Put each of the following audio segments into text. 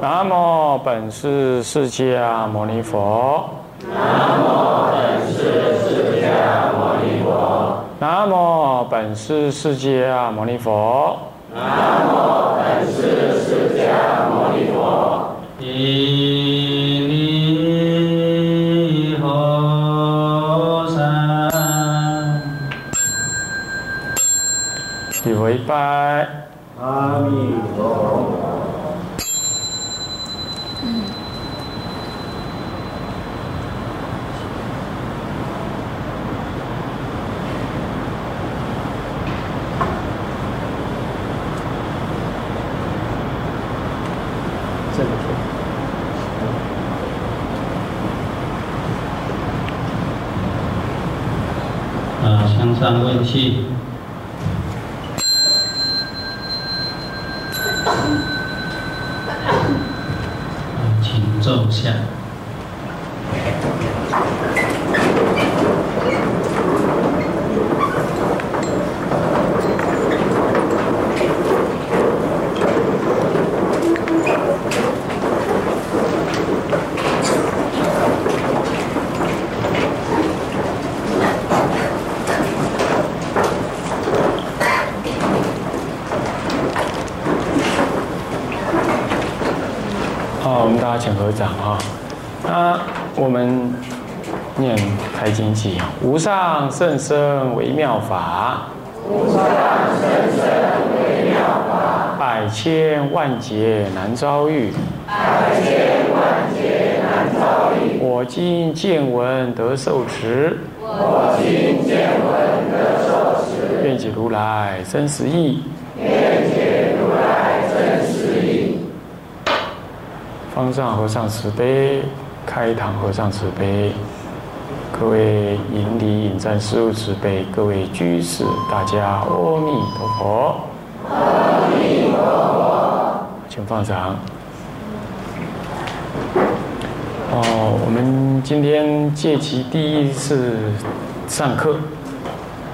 南无本师释迦牟尼佛。南无本师释迦牟尼佛。南无本师释迦牟尼佛。南无本师释迦牟尼佛。一粒佛山，礼佛一拜。阿弥陀佛。这个啊，向上问气，请坐下。好，我们大家请合掌啊。那我们念《开经记》啊，无上甚深微妙法，无上甚深微妙法，百千万劫难遭遇。百千万劫难遭遇。我今见闻得受持，我今见闻得受持，愿解如来真实义。愿解如来真实义。方丈和尚慈悲，开堂和尚慈悲，各位引礼引赞师父慈悲，各位居士大家阿弥陀佛。阿弥陀佛。请放掌。哦，我们今天借期第一次上课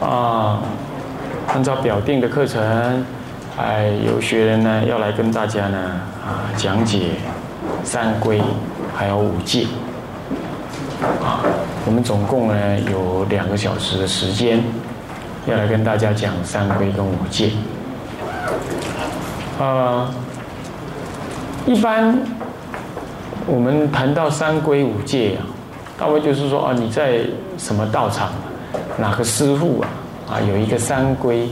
啊，按照表定的课程，哎，有学员呢要来跟大家呢啊讲解三规还有五戒啊，我们总共呢有两个小时的时间，要来跟大家讲三规跟五戒。啊，一般我们谈到三规五戒啊，大概就是说啊，你在什么道场，哪个师傅啊啊有一个三规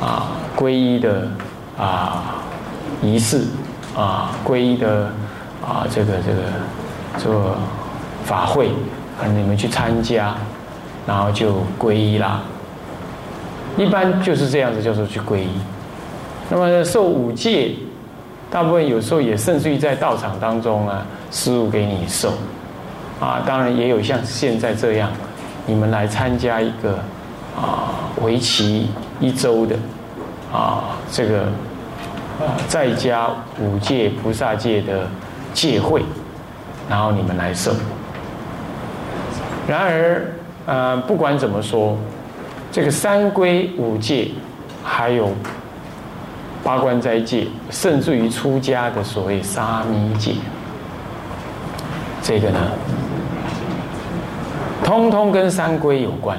啊皈依的啊仪式啊皈依的啊这个这个这个法会可能，你们去参加，然后就皈依啦。一般就是这样子，叫做去皈依。那么受五戒，大部分有时候也甚至于在道场当中啊，师傅给你受，啊，当然也有像现在这样，你们来参加一个啊为期一周的啊这个在家五戒菩萨戒的戒会，然后你们来受。然而，呃，不管怎么说，这个三规五戒还有。八关斋戒，甚至于出家的所谓沙弥戒，这个呢，通通跟三规有关。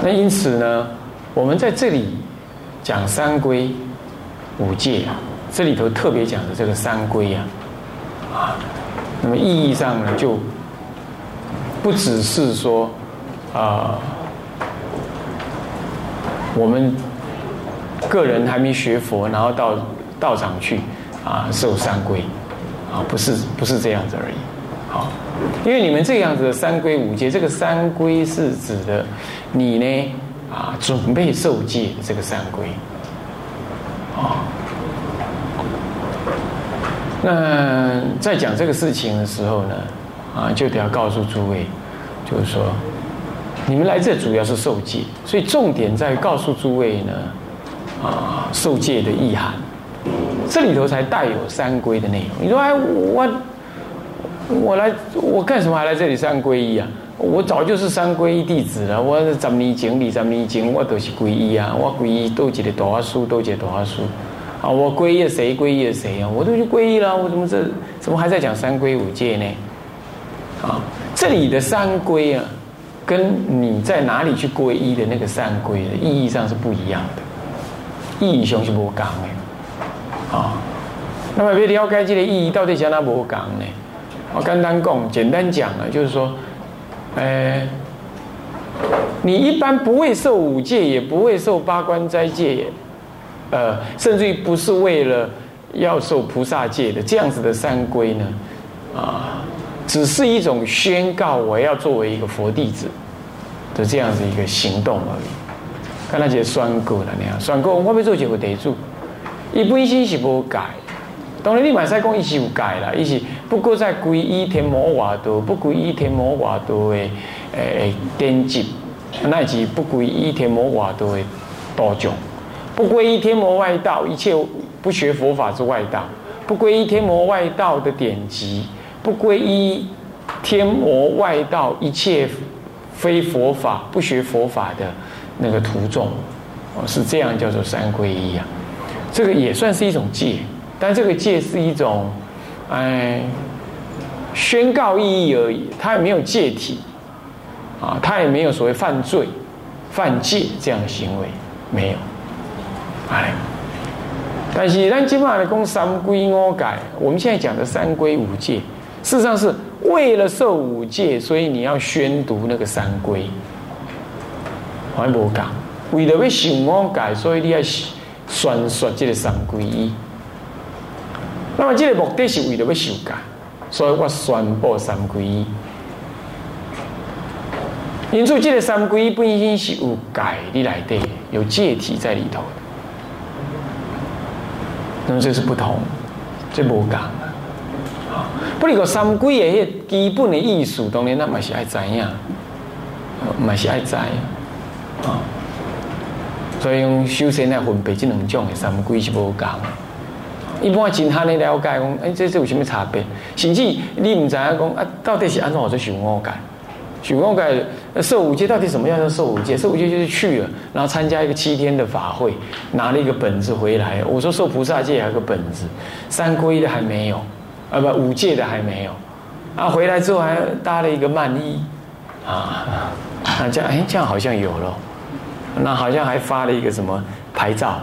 那因此呢，我们在这里讲三规五戒啊，这里头特别讲的这个三规啊，啊，那么意义上呢，就不只是说啊，我们。个人还没学佛，然后到道场去啊受三规，啊不是不是这样子而已，好，因为你们这样子的三规五戒，这个三规是指的你呢啊准备受戒这个三规，啊，那在讲这个事情的时候呢，啊就得要告诉诸位，就是说你们来这主要是受戒，所以重点在告诉诸位呢。啊，受戒的意涵，这里头才带有三规的内容。你说，哎，我我来，我干什么还来这里三皈依啊？我早就是三皈依弟子了。我十年前、二十年前，我都是皈依啊。我皈依都一个大法师，都一个大法师啊，我皈依了谁？皈依了谁啊？我都去皈依了，我怎么这怎么还在讲三皈五戒呢？啊，这里的三皈啊，跟你在哪里去皈依的那个三皈的意义上是不一样的，意义上是不讲的啊。那么要了解这个意义到底讲哪不讲呢？我刚刚讲，简单讲啊，就是说，呃。你一般不会受五戒，也不会受八关斋戒，呃，甚至于不是为了要受菩萨戒的这样子的三规呢，啊，只是一种宣告我要作为一个佛弟子的这样子一个行动而已。看那些宣告了那样，宣告我要做一个地主，一本心是无改，当然你马赛讲一是有改了，一是不过在皈依天魔瓦多，不皈依天魔瓦多的诶典籍。那即不皈依天魔瓦都会多种，不皈依天魔外道，一切不学佛法之外道，不皈依天魔外道的典籍，不归依天魔外道一切非佛法不学佛法的那个徒众，哦，是这样叫做三皈依啊。这个也算是一种戒，但这个戒是一种哎宣告意义而已，它也没有戒体。啊，他也没有所谓犯罪、犯戒这样的行为，没有。哎，但是咱今嘛来讲三规五戒，我们现在讲的三规五戒，事实上是为了受五戒，所以你要宣读那个三规。还无讲，为了要受五戒，所以你要宣说这个三皈依。那么这个目的是为了要修改，所以我宣布三皈依。因此，这个三皈依本身是有改的来的，有戒体在里头的。那么这是不同，这无讲啊。不过三规的迄基本的意思，当然那嘛是爱知影，嘛是爱知啊。所以用修仙来分别这两种的三规是无讲。一般真汉的了解讲，哎，这这有什么差别？甚至你唔知影讲啊，到底是安怎做修五戒？许光改受五戒到底什么样叫受五戒？受五戒就是去了，然后参加一个七天的法会，拿了一个本子回来。我说受菩萨戒还有个本子，三规的还没有，啊不五戒的还没有，啊回来之后还搭了一个曼衣，啊，那这样哎这样好像有了，那好像还发了一个什么牌照、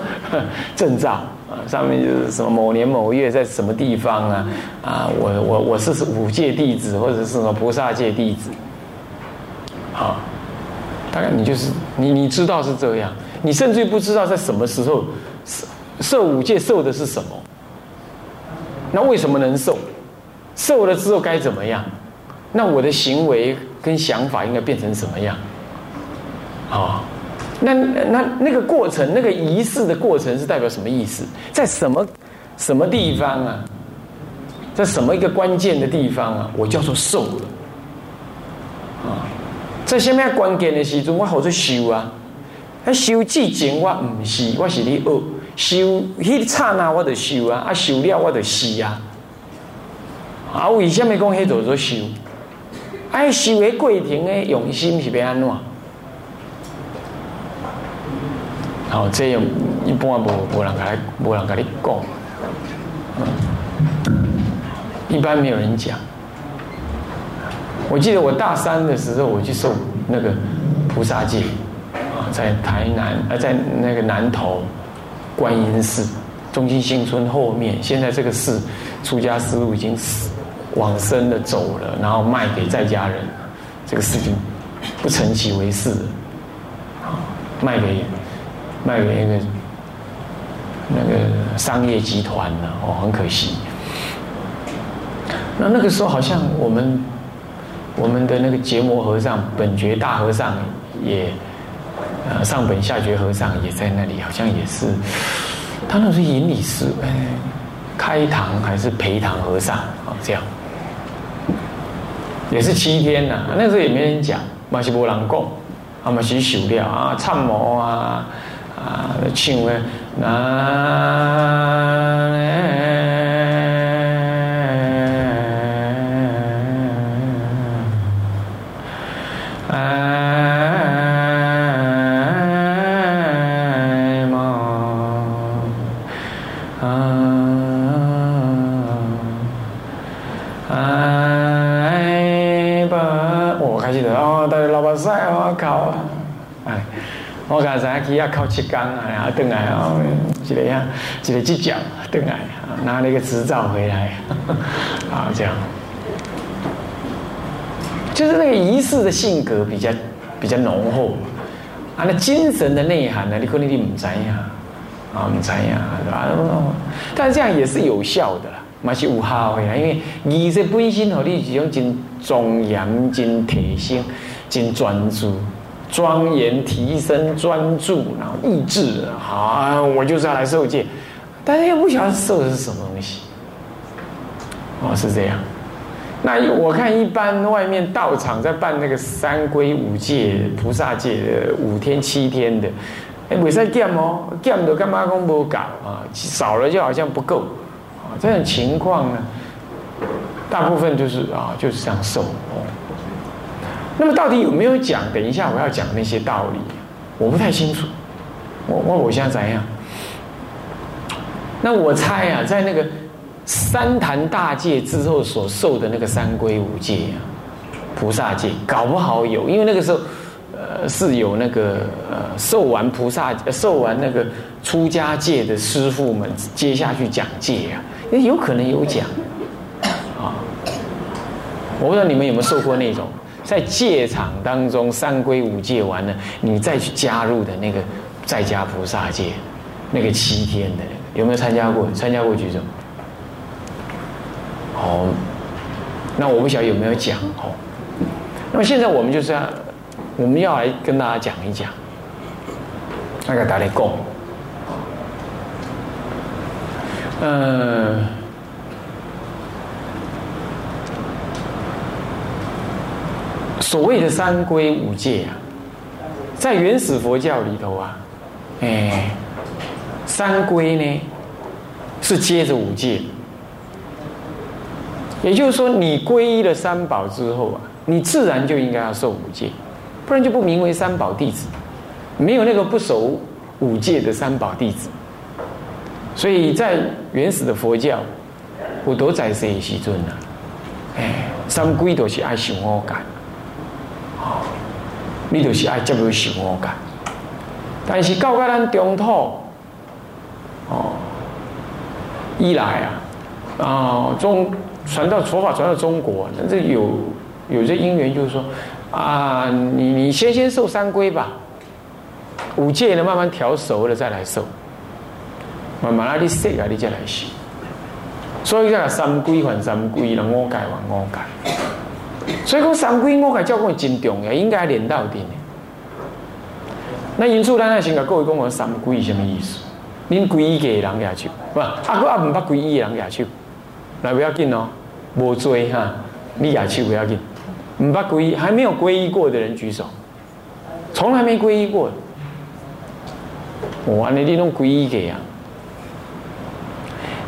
证照。啊，上面就是什么某年某月在什么地方啊？啊，我我我是五戒弟子，或者是什么菩萨戒弟子。好，大概你就是你你知道是这样，你甚至于不知道在什么时候受受五戒受的是什么。那为什么能受？受了之后该怎么样？那我的行为跟想法应该变成什么样？啊？那那那个过程，那个仪式的过程是代表什么意思？在什么什么地方啊？在什么一个关键的地方啊？我叫做受了啊！在下面关键的时阵，我好做修啊！啊，修之前我唔是，我是你学修，迄刹那我就修啊！啊，修了我就死啊！啊，为什么讲迄做做修？啊，修的过程的用心是要安怎？哦，这样一般无无人来，无人甲你讲，一般没有人讲。我记得我大三的时候，我去受那个菩萨戒，啊，在台南，啊，在那个南投观音寺中心新村后面。现在这个寺出家师傅已经死往生的走了，然后卖给在家人，这个事情不成其为事，啊，卖给。卖给那个那个商业集团了哦，很可惜。那那个时候好像我们我们的那个结魔和尚本觉大和尚也呃上本下觉和尚也在那里，好像也是他那是引理师哎，开堂还是陪堂和尚啊？这样也是七天呐。那时候也没人讲，马西波朗贡啊，马西修了啊，参谋啊。啊，唱个那去要靠七缸啊，等来哦，一个呀，一个犄角等来啊，拿了一个执照回来，啊，这样，就是那个仪式的性格比较比较浓厚，啊，那精神的内涵呢，你可能你唔知呀，啊，唔知呀，对吧？但这样也是有效的啦，嘛是有效的，因为仪式本身和你是一种真庄严、真提升、真专注。庄严提升专注，然后意志，好，我就是要来受戒，但是又不晓得受的是什么东西，哦，是这样。那我看一般外面道场在办那个三规五戒、菩萨戒的五天七天的，哎，未使减哦，减都干嘛讲不搞啊？少了就好像不够啊。这种情况呢，大部分就是啊，就是这样受哦。那么到底有没有讲？等一下我要讲那些道理，我不太清楚。我我我现在怎样？那我猜啊，在那个三坛大戒之后所受的那个三归五戒啊，菩萨戒，搞不好有，因为那个时候呃是有那个呃受完菩萨受完那个出家戒的师傅们接下去讲戒啊，也有可能有讲啊。我不知道你们有没有受过那种。在戒场当中，三归五戒完了，你再去加入的那个在家菩萨戒，那个七天的，有没有参加过？参加过举手。好，那我不晓得有没有讲哦。那么现在我们就是要，我们要来跟大家讲一讲，那个打雷供，嗯。所谓的三归五戒啊，在原始佛教里头啊，哎，三归呢是接着五戒，也就是说，你皈依了三宝之后啊，你自然就应该要受五戒，不然就不名为三宝弟子，没有那个不守五戒的三宝弟子。所以在原始的佛教，我都在世时尊啊，哎，三归都是爱想我感。你就是爱接入想我感，但是到个咱中土，哦，一来啊，啊中传到佛法传到中国，那这有有这因缘，就是说啊，你你先先受三规吧，五戒呢慢慢调熟了再来受，慢慢啊你识啊你再来修，所以叫三规还三规，了五戒还五戒。所以讲三归五戒教讲真重要，应该连到底的。那因此咱来先甲各位讲讲，三归什么意思？恁皈依嘅人举手，不？啊，哥啊，唔捌皈依人举手，来不要紧哦，无罪哈，你举手不要紧。唔捌皈依，还没有皈依过的人举手，从来没皈依过。我安尼你拢皈依嘅啊？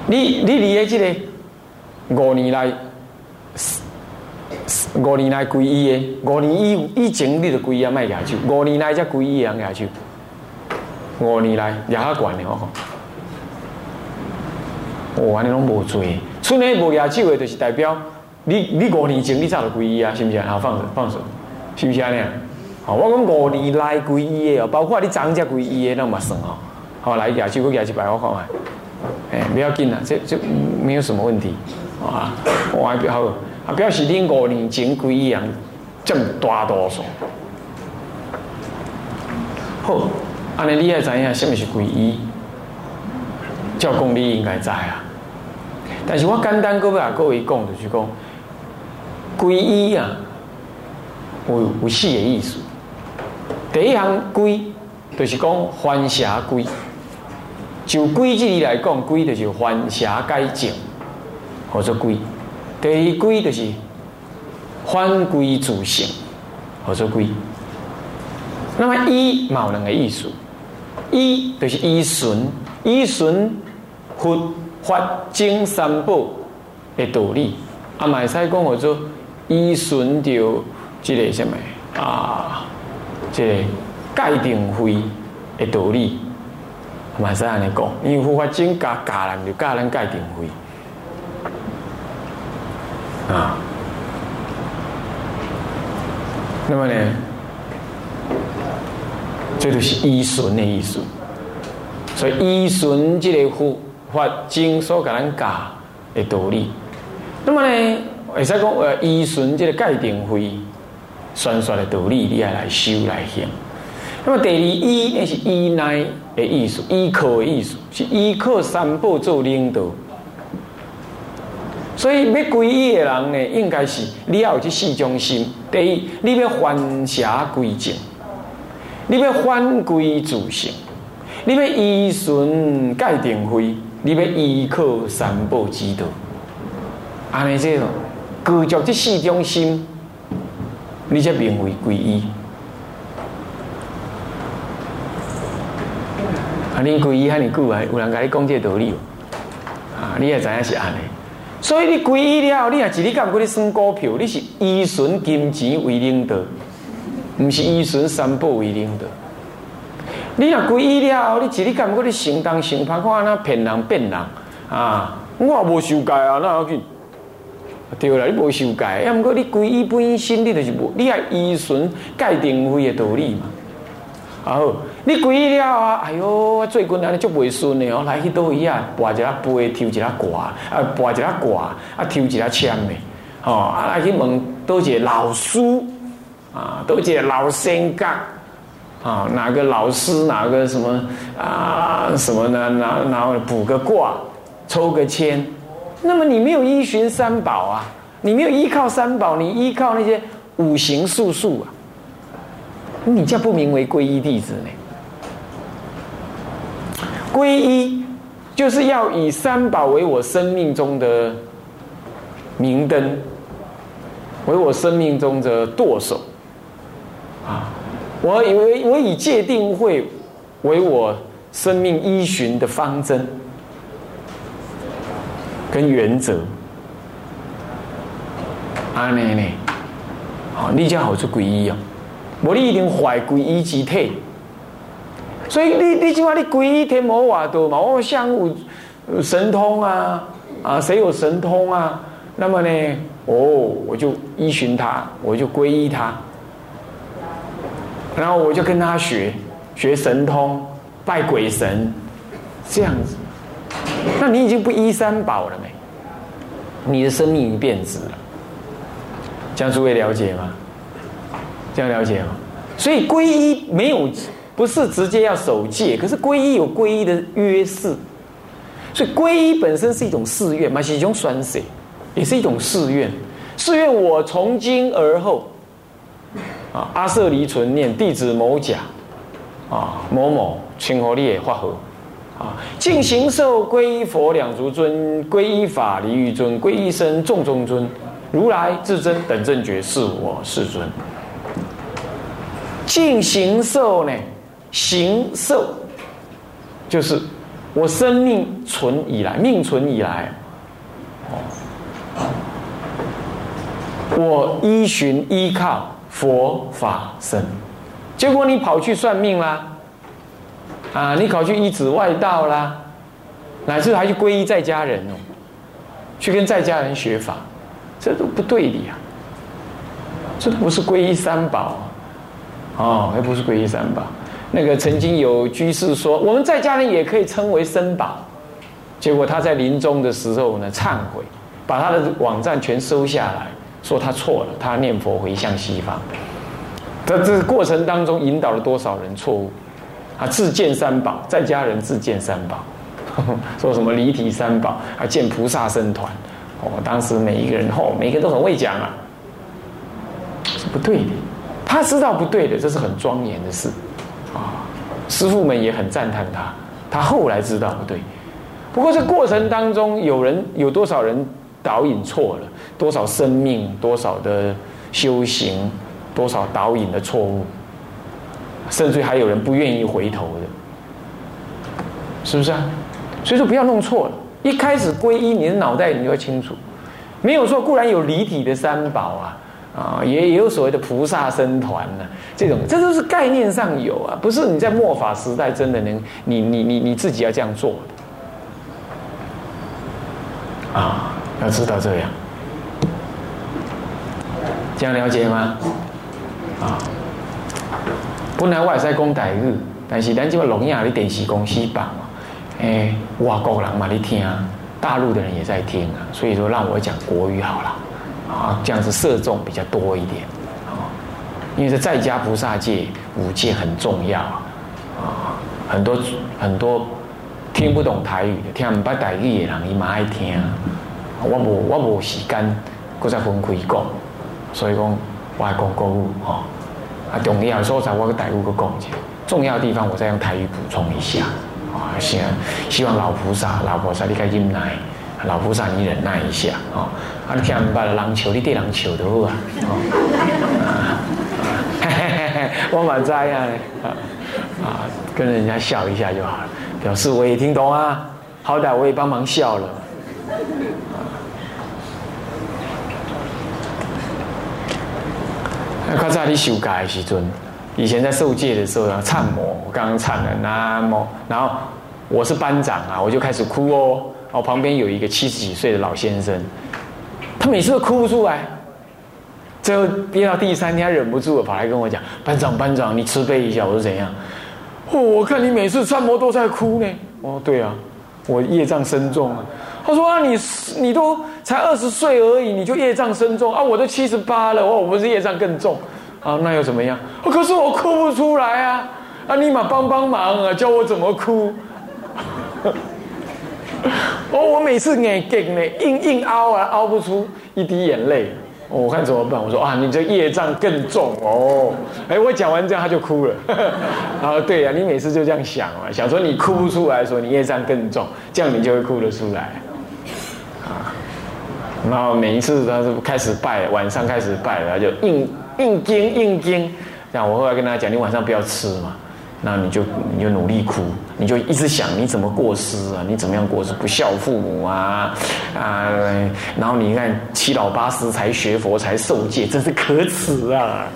你你离喺这个五年来。五年来皈依的，五年以以前你就皈依啊，卖牙手。五年来才皈依人牙手，五年来也较悬的哦。哇，你拢无做，村内无牙手的，就是代表你你五年前你早就皈依啊，是不是啊？好，放手放手，是不是安尼？好，我讲五年来皈依的哦，包括你长者皈依的，那嘛算哦。好，来牙手，我牙一摆我看看。哎，不要紧啦，这这没有什么问题啊，我还比较好。啊，表示恁五年前皈依人占大多数。好，安尼你也知影什么是皈依？教公你应该知啊。但是我简单搁要各位讲，就是讲皈依啊，有有四个意思。第一项皈，就是讲还邪皈。就规矩来讲，皈就是还邪改正，或者皈。第二归就是返归自性，或者归。那么依有两个意思，一就是依循，依循佛法经三宝的道理。啊，买使讲或者依循着这个什么啊，这个界定会的道理。买使安尼讲，因为佛法经教教人就教人界定会。啊，那么呢？这就是依循的意思。所以依循这个佛法经所给咱教的道理。那么呢，会使讲呃依循这个戒定慧宣说的道理，你要来修来行。那么第二依那是依赖的意思，依靠的意思是依靠三宝做领导。所以要皈依的人呢，应该是你要有这四种心。第一，你要还邪归正，你要反归自性，你要依循戒定慧，你要依靠三宝之道。安尼这种，具足这四种心，你才名为皈依。啊，你皈依遐尼久啊？有人甲你讲这道理啊？你也知影是安尼。所以你皈依了后，你也是你感觉你算股票，你是依循金钱为领导，毋是依循三宝为领导。你若皈依了后，你是你感觉你行当行歹，看安那骗人骗人啊！我也无修改啊，那要紧？对啦，你无修改，要毋过你皈依本身，你就是无，你也依循戒定慧的道理嘛。好，你皈依了啊！哎哟，最近安尼足袂顺的哦，来去倒位啊，拔一下杯，抽一下挂，啊，拔一下挂，啊，抽一下签的，哦，啊，来去问倒一个老师，啊，倒一个老仙家，啊，哪个老师，哪个什么啊，什么呢？然然后补个卦，抽个签，那么你没有依循三宝啊，你没有依靠三宝，你依靠那些五行术数啊。你叫不名为皈依弟子呢？皈依就是要以三宝为我生命中的明灯，为我生命中的舵手啊！我以为我以戒定慧为我生命依循的方针跟原则。阿内内，好，你叫好做皈依哦。无你一定怀皈依之体，所以你你起码你皈依天魔瓦多嘛，我像有神通啊啊，谁有神通啊？那么呢，哦，我就依循他，我就皈依他，然后我就跟他学学神通，拜鬼神，这样子，那你已经不依三宝了没？你的生命已经变质了，这样诸位了解吗？这样了解吗？所以皈依没有不是直接要守戒，可是皈依有皈依的约誓，所以皈依本身是一种誓愿嘛，是一种宣誓，也是一种誓愿。誓愿我从今而后，啊，阿舍离存念弟子某甲，啊某某，请和你也化合，啊，尽行受皈依佛两足尊，皈依法离欲尊，皈依身众中尊，如来至真等正觉是我世尊。尽行受呢？行受就是我生命存以来，命存以来，我依循依靠佛法僧，结果你跑去算命啦，啊，你跑去依止外道啦，乃至还去皈依在家人哦，去跟在家人学法，这都不对的呀，这都不是皈依三宝。哦，还不是皈依三宝。那个曾经有居士说，我们在家人也可以称为僧宝。结果他在临终的时候呢，忏悔，把他的网站全收下来，说他错了，他念佛回向西方。在这过程当中，引导了多少人错误？啊，自见三宝，在家人自见三宝，说什么离体三宝，啊，见菩萨僧团。哦，当时每一个人，哦，每个都很会讲啊，是不对的。他知道不对的，这是很庄严的事，啊，师傅们也很赞叹他。他后来知道不对，不过这过程当中，有人有多少人导引错了，多少生命，多少的修行，多少导引的错误，甚至还有人不愿意回头的，是不是啊？所以说不要弄错了，一开始皈依，你的脑袋你就要清楚，没有错，固然有离体的三宝啊。啊，也也有所谓的菩萨僧团呢，这种这都是概念上有啊，不是你在末法时代真的能，你你你你自己要这样做的。啊，要知道这样，这样了解吗？啊，本来我也在讲台语，但是咱这个聋哑的电视公司放嘛，诶，外国人嘛你听，大陆的人也在听啊，所以说让我讲国语好了，啊，这样子射中比较多一点，啊，因为这在家菩萨戒五戒很重要啊，很多很多听不懂台语的，听唔捌台语的人，伊嘛爱听，我无我无时间，搁再分开讲，所以讲我爱讲国语吼。啊，重要的所在我跟台语个讲一下，重要的地方我再用台语补充一下。啊，希希望老菩萨、老菩萨你该忍耐，老菩萨你忍耐一下。哦，啊，你听唔捌人求，你对人求的好啊。啊，嘿嘿嘿嘿，我蛮知啊。啊，跟人家笑一下就好了，表示我也听懂啊。好歹我也帮忙笑了。那刚才你修戒的时阵，以前在受戒的时候呢忏摩，我刚刚忏了那么，然后我是班长啊，我就开始哭哦。我旁边有一个七十几岁的老先生，每次都哭不出来，最后憋到第三天，他忍不住，跑来跟我讲：“班长，班长，你慈悲一下。”我说：“怎样？”哦，我看你每次忏摩都在哭呢。哦，对啊，我业障深重啊。他说啊，你你都才二十岁而已，你就业障深重啊！我都七十八了，我不是业障更重啊？那又怎么样？可是我哭不出来啊！啊，立马帮帮忙啊，教我怎么哭。哦，我每次眼硬呢，硬硬凹啊，凹不出一滴眼泪。我看怎么办？我说啊，你这业障更重哦。哎，我讲完这样他就哭了。啊，对呀，你每次就这样想嘛，想说你哭不出来，说你业障更重，这样你就会哭得出来。啊然后每一次他是开始拜，晚上开始拜，他就硬硬经硬经。这样我后来跟他讲，你晚上不要吃嘛，那你就你就努力哭，你就一直想你怎么过失啊，你怎么样过失，不孝父母啊啊！然后你看七老八十才学佛才受戒，真是可耻啊！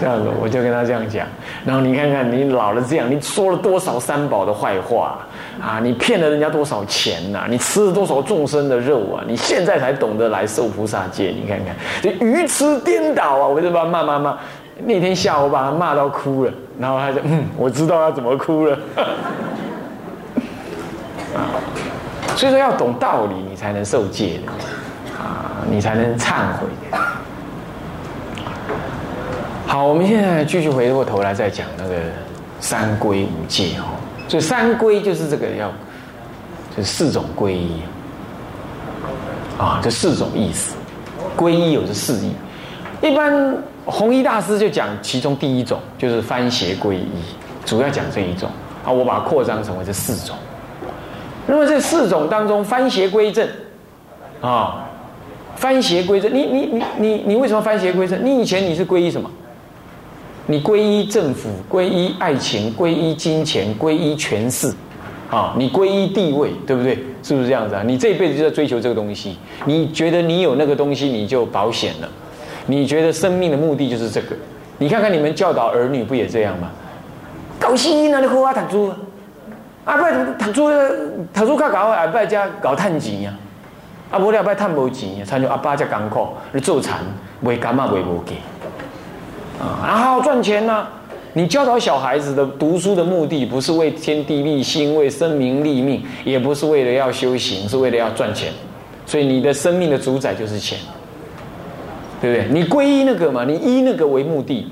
这样子我就跟他这样讲。然后你看看你老了这样，你说了多少三宝的坏话。啊！你骗了人家多少钱呐？你吃了多少众生的肉啊？你现在才懂得来受菩萨戒，你看看，这愚痴颠倒啊！我就把他骂骂骂。那天下午把他骂到哭了，然后他就嗯，我知道他怎么哭了。所以说要懂道理，你才能受戒的啊，你才能忏悔。好，我们现在继续回过头来再讲那个三归五戒哦。所以三皈就是这个要，就四种皈依啊，这四种意思。皈依有这四义，一般弘一大师就讲其中第一种就是翻邪归一，主要讲这一种啊，我把它扩张成为这四种。那么这四种当中，翻邪归正啊，翻邪归正，你你你你你为什么翻邪归正？你以前你是皈依什么？你皈依政府，皈依爱情，皈依金钱，皈依权势，啊，你皈依地位，对不对？是不是这样子啊？你这一辈子就在追求这个东西，你觉得你有那个东西，你就保险了。你觉得生命的目的就是这个？你看看你们教导儿女不也这样吗？搞新啊，你好啊，读书，啊，不读书，读书较搞啊，不家搞探钱呀，啊，不了不探无钱呀，参像阿爸这艰苦，你做蚕卖干嘛卖无价？啊，好赚钱呐！你教导小孩子的读书的目的，不是为天地立心，为生民立命，也不是为了要修行，是为了要赚钱。所以你的生命的主宰就是钱，对不对？你皈依那个嘛，你依那个为目的。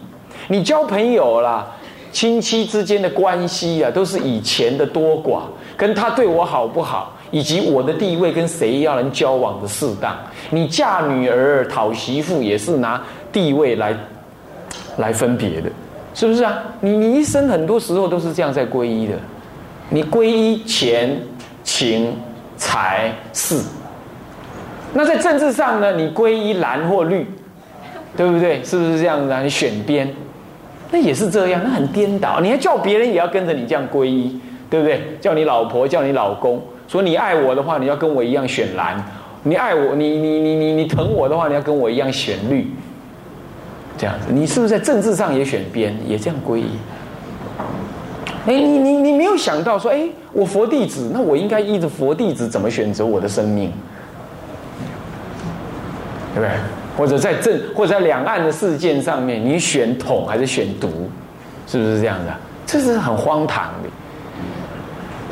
你交朋友啦，亲戚之间的关系啊，都是以钱的多寡，跟他对我好不好，以及我的地位跟谁要能交往的适当。你嫁女儿讨媳妇，也是拿地位来。来分别的，是不是啊？你你一生很多时候都是这样在皈依的，你皈依钱、情、财、势。那在政治上呢？你皈依蓝或绿，对不对？是不是这样子啊？你选边，那也是这样，那很颠倒。你还叫别人也要跟着你这样皈依，对不对？叫你老婆，叫你老公，说你爱我的话，你要跟我一样选蓝；你爱我，你你你你你疼我的话，你要跟我一样选绿。这样子，你是不是在政治上也选边，也这样皈依？哎，你你你没有想到说，哎，我佛弟子，那我应该依着佛弟子怎么选择我的生命，对不对？或者在政或者在两岸的事件上面，你选统还是选独？是不是这样的？这是很荒唐的。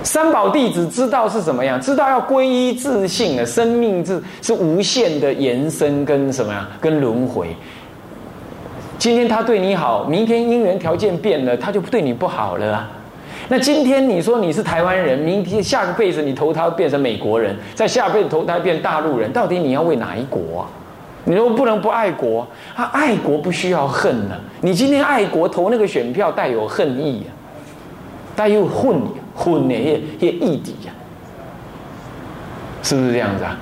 三宝弟子知道是什么样，知道要皈依自信的生命是是无限的延伸跟什么呀？跟轮回。今天他对你好，明天因缘条件变了，他就对你不好了啊。那今天你说你是台湾人，明天下个辈子你投胎变成美国人，在下辈子投胎变大陆人，到底你要为哪一国啊？你说不能不爱国，他爱国不需要恨呢。你今天爱国投那个选票带有恨意啊，带有混混的些些意底呀，是不是这样子啊？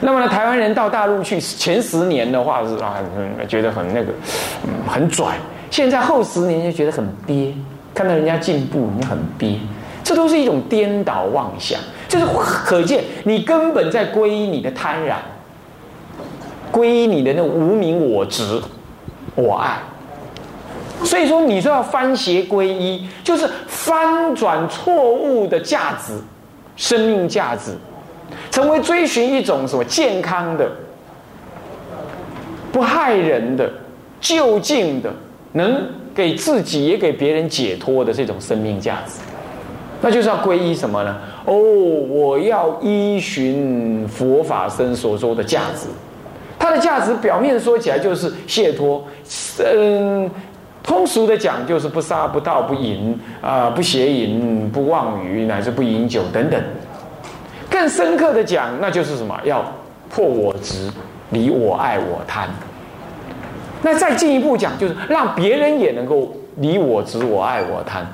那么呢，台湾人到大陆去前十年的话是啊，觉得很那个，很拽；现在后十年就觉得很憋。看到人家进步，你很憋，这都是一种颠倒妄想。就是可见你根本在皈依你的贪婪，皈依你的那无名我执、我爱。所以说，你说要翻邪皈依，就是翻转错误的价值、生命价值，成为追寻一种什么健康的、不害人的、就近的，能。给自己也给别人解脱的这种生命价值，那就是要皈依什么呢？哦，我要依循佛法僧所说的价值。它的价值表面说起来就是解脱，嗯，通俗的讲就是不杀不盗不淫啊，不邪淫不妄语乃至不饮酒等等。更深刻的讲，那就是什么？要破我执，离我爱我贪。那再进一步讲，就是让别人也能够离我执、我爱、我贪，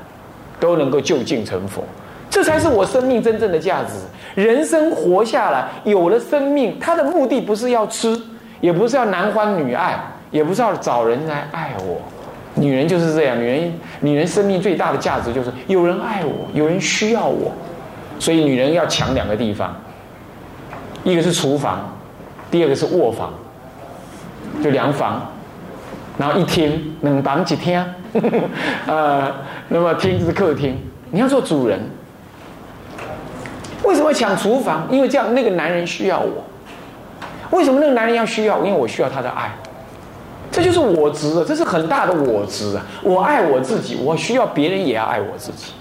都能够就近成佛，这才是我生命真正的价值。人生活下来，有了生命，他的目的不是要吃，也不是要男欢女爱，也不是要找人来爱我。女人就是这样，女人女人生命最大的价值就是有人爱我，有人需要我。所以女人要抢两个地方，一个是厨房，第二个是卧房，就两房。然后一厅能挡几天，呃，那么厅是客厅。你要做主人，为什么抢厨房？因为这样那个男人需要我。为什么那个男人要需要？因为我需要他的爱。这就是我执，这是很大的我执啊！我爱我自己，我需要别人也要爱我自己。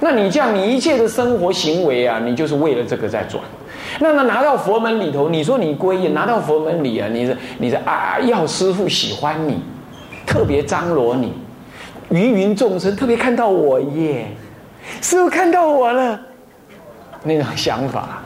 那你这样，你一切的生活行为啊，你就是为了这个在转。那么拿到佛门里头，你说你皈依，拿到佛门里啊，你是你是啊，要师傅喜欢你，特别张罗你，芸芸众生特别看到我耶，师傅看到我了，那种想法，